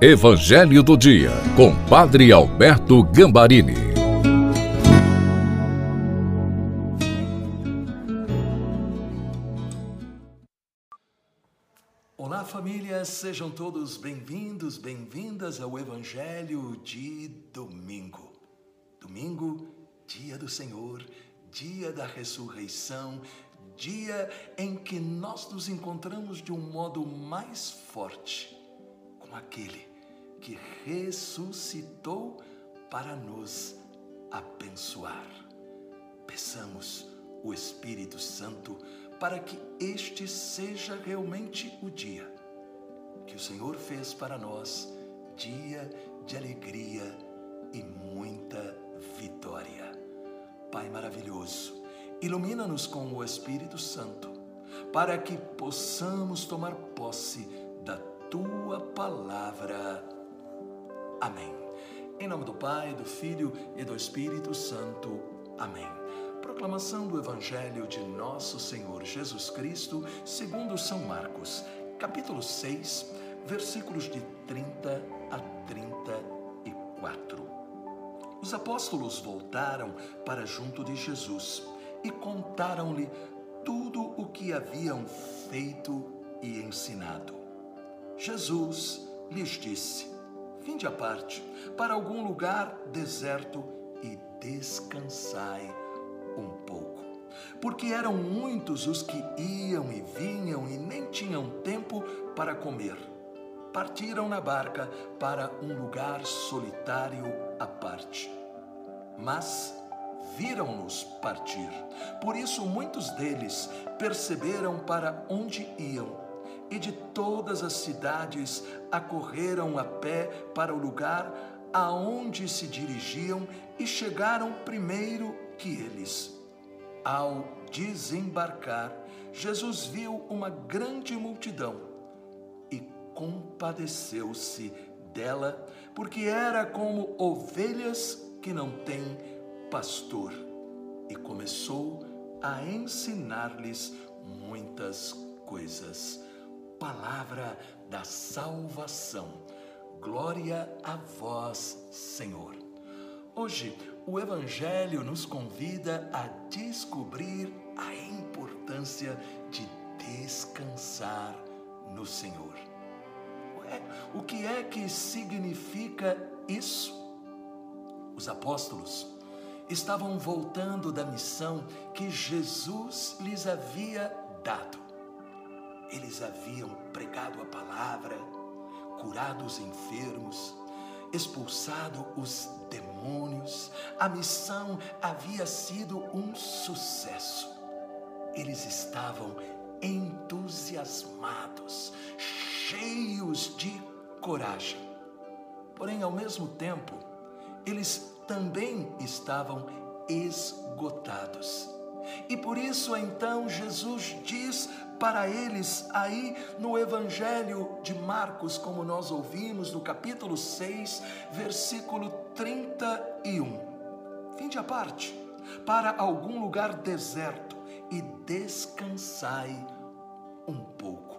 Evangelho do Dia, com Padre Alberto Gambarini. Olá, família, sejam todos bem-vindos, bem-vindas ao Evangelho de domingo. Domingo, dia do Senhor, dia da ressurreição, dia em que nós nos encontramos de um modo mais forte com aquele que ressuscitou para nos abençoar. Peçamos o Espírito Santo para que este seja realmente o dia que o Senhor fez para nós, dia de alegria e muita vitória. Pai maravilhoso, ilumina-nos com o Espírito Santo, para que possamos tomar posse da tua palavra Amém. Em nome do Pai, do Filho e do Espírito Santo. Amém. Proclamação do Evangelho de Nosso Senhor Jesus Cristo, segundo São Marcos, capítulo 6, versículos de 30 a 34. Os apóstolos voltaram para junto de Jesus e contaram-lhe tudo o que haviam feito e ensinado. Jesus lhes disse: vinde à parte, para algum lugar deserto e descansai um pouco. Porque eram muitos os que iam e vinham e nem tinham tempo para comer. Partiram na barca para um lugar solitário à parte. Mas viram-nos partir. Por isso, muitos deles perceberam para onde iam e de todas as cidades acorreram a pé para o lugar aonde se dirigiam e chegaram primeiro que eles. Ao desembarcar, Jesus viu uma grande multidão e compadeceu-se dela, porque era como ovelhas que não têm pastor, e começou a ensinar-lhes muitas coisas palavra da salvação. Glória a vós, Senhor. Hoje, o Evangelho nos convida a descobrir a importância de descansar no Senhor. O que é que significa isso? Os apóstolos estavam voltando da missão que Jesus lhes havia dado. Eles haviam pregado a palavra, curado os enfermos, expulsado os demônios. A missão havia sido um sucesso. Eles estavam entusiasmados, cheios de coragem. Porém, ao mesmo tempo, eles também estavam esgotados. E por isso então Jesus diz para eles aí no Evangelho de Marcos, como nós ouvimos no capítulo 6, versículo 31. Vinde à parte, para algum lugar deserto e descansai um pouco.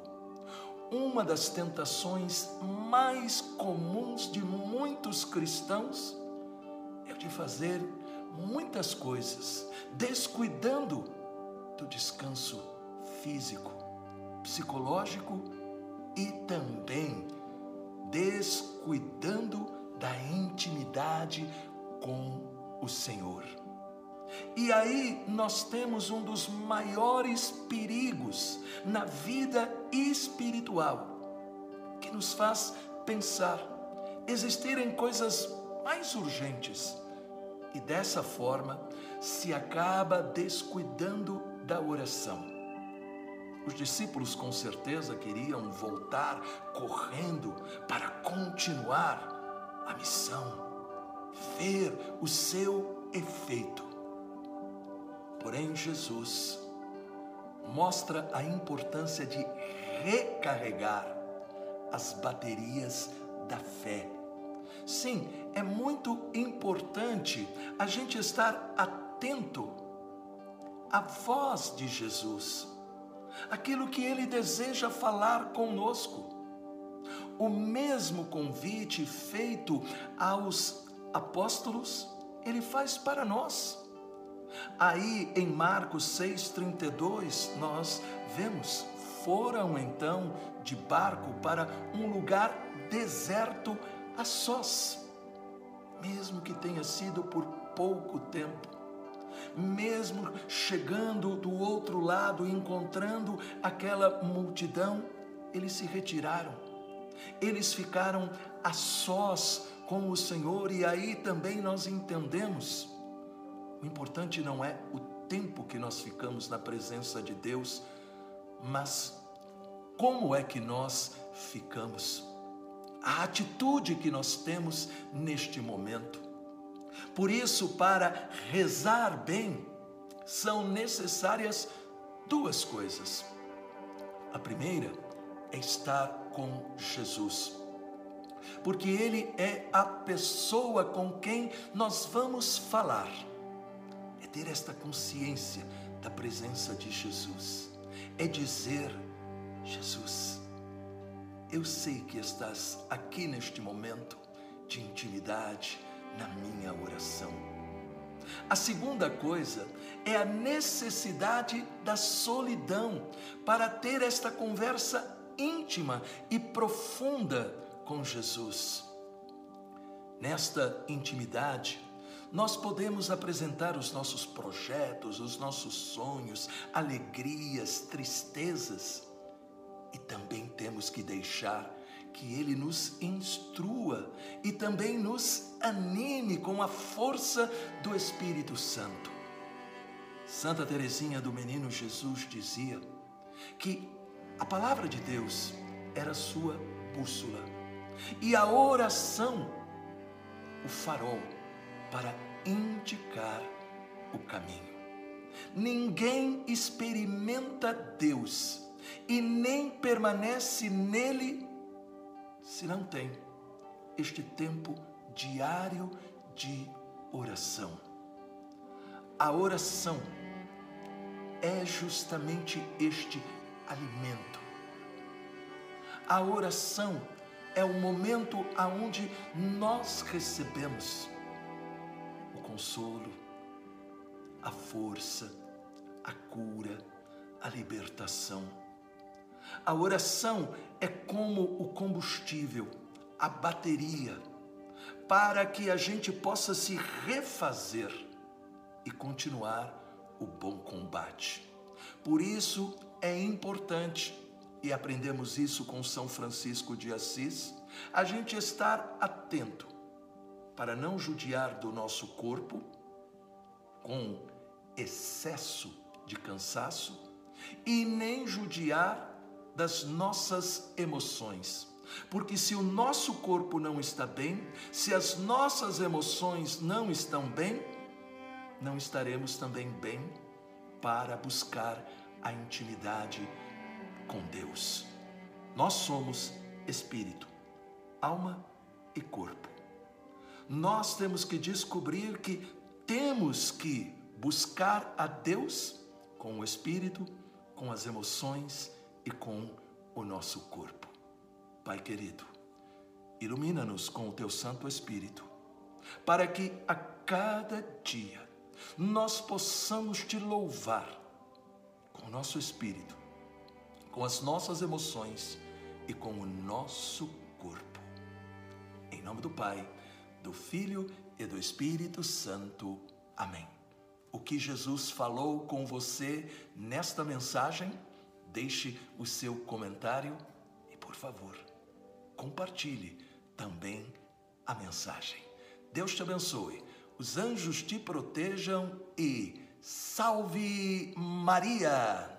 Uma das tentações mais comuns de muitos cristãos é de fazer muitas coisas, descuidando do descanso físico, psicológico e também descuidando da intimidade com o Senhor. E aí nós temos um dos maiores perigos na vida espiritual, que nos faz pensar existirem coisas mais urgentes e dessa forma se acaba descuidando da oração. Os discípulos com certeza queriam voltar correndo para continuar a missão, ver o seu efeito. Porém, Jesus mostra a importância de recarregar as baterias da fé. Sim, é muito importante a gente estar atento à voz de Jesus aquilo que Ele deseja falar conosco. O mesmo convite feito aos apóstolos, ele faz para nós. Aí em Marcos 6,32, nós vemos: foram então de barco para um lugar deserto a sós, mesmo que tenha sido por pouco tempo, mesmo chegando do outro lado encontrando aquela multidão, eles se retiraram, eles ficaram a sós com o Senhor, e aí também nós entendemos. O importante não é o tempo que nós ficamos na presença de Deus, mas como é que nós ficamos, a atitude que nós temos neste momento. Por isso, para rezar bem, são necessárias duas coisas. A primeira é estar com Jesus, porque Ele é a pessoa com quem nós vamos falar ter esta consciência da presença de Jesus, é dizer: Jesus, eu sei que estás aqui neste momento de intimidade na minha oração. A segunda coisa é a necessidade da solidão para ter esta conversa íntima e profunda com Jesus. Nesta intimidade, nós podemos apresentar os nossos projetos, os nossos sonhos, alegrias, tristezas, e também temos que deixar que Ele nos instrua e também nos anime com a força do Espírito Santo. Santa Teresinha do Menino Jesus dizia que a palavra de Deus era sua bússola e a oração o farol para indicar o caminho. Ninguém experimenta Deus e nem permanece nele se não tem este tempo diário de oração. A oração é justamente este alimento. A oração é o momento aonde nós recebemos o consolo, a força, a cura, a libertação. A oração é como o combustível, a bateria, para que a gente possa se refazer e continuar o bom combate. Por isso é importante, e aprendemos isso com São Francisco de Assis, a gente estar atento para não judiar do nosso corpo com excesso de cansaço e nem judiar das nossas emoções. Porque se o nosso corpo não está bem, se as nossas emoções não estão bem, não estaremos também bem para buscar a intimidade com Deus. Nós somos espírito, alma e corpo nós temos que descobrir que temos que buscar a Deus com o espírito, com as emoções e com o nosso corpo. Pai querido, ilumina-nos com o teu Santo Espírito, para que a cada dia nós possamos te louvar com o nosso espírito, com as nossas emoções e com o nosso corpo. Em nome do Pai do Filho e do Espírito Santo. Amém. O que Jesus falou com você nesta mensagem? Deixe o seu comentário e, por favor, compartilhe também a mensagem. Deus te abençoe, os anjos te protejam e salve Maria!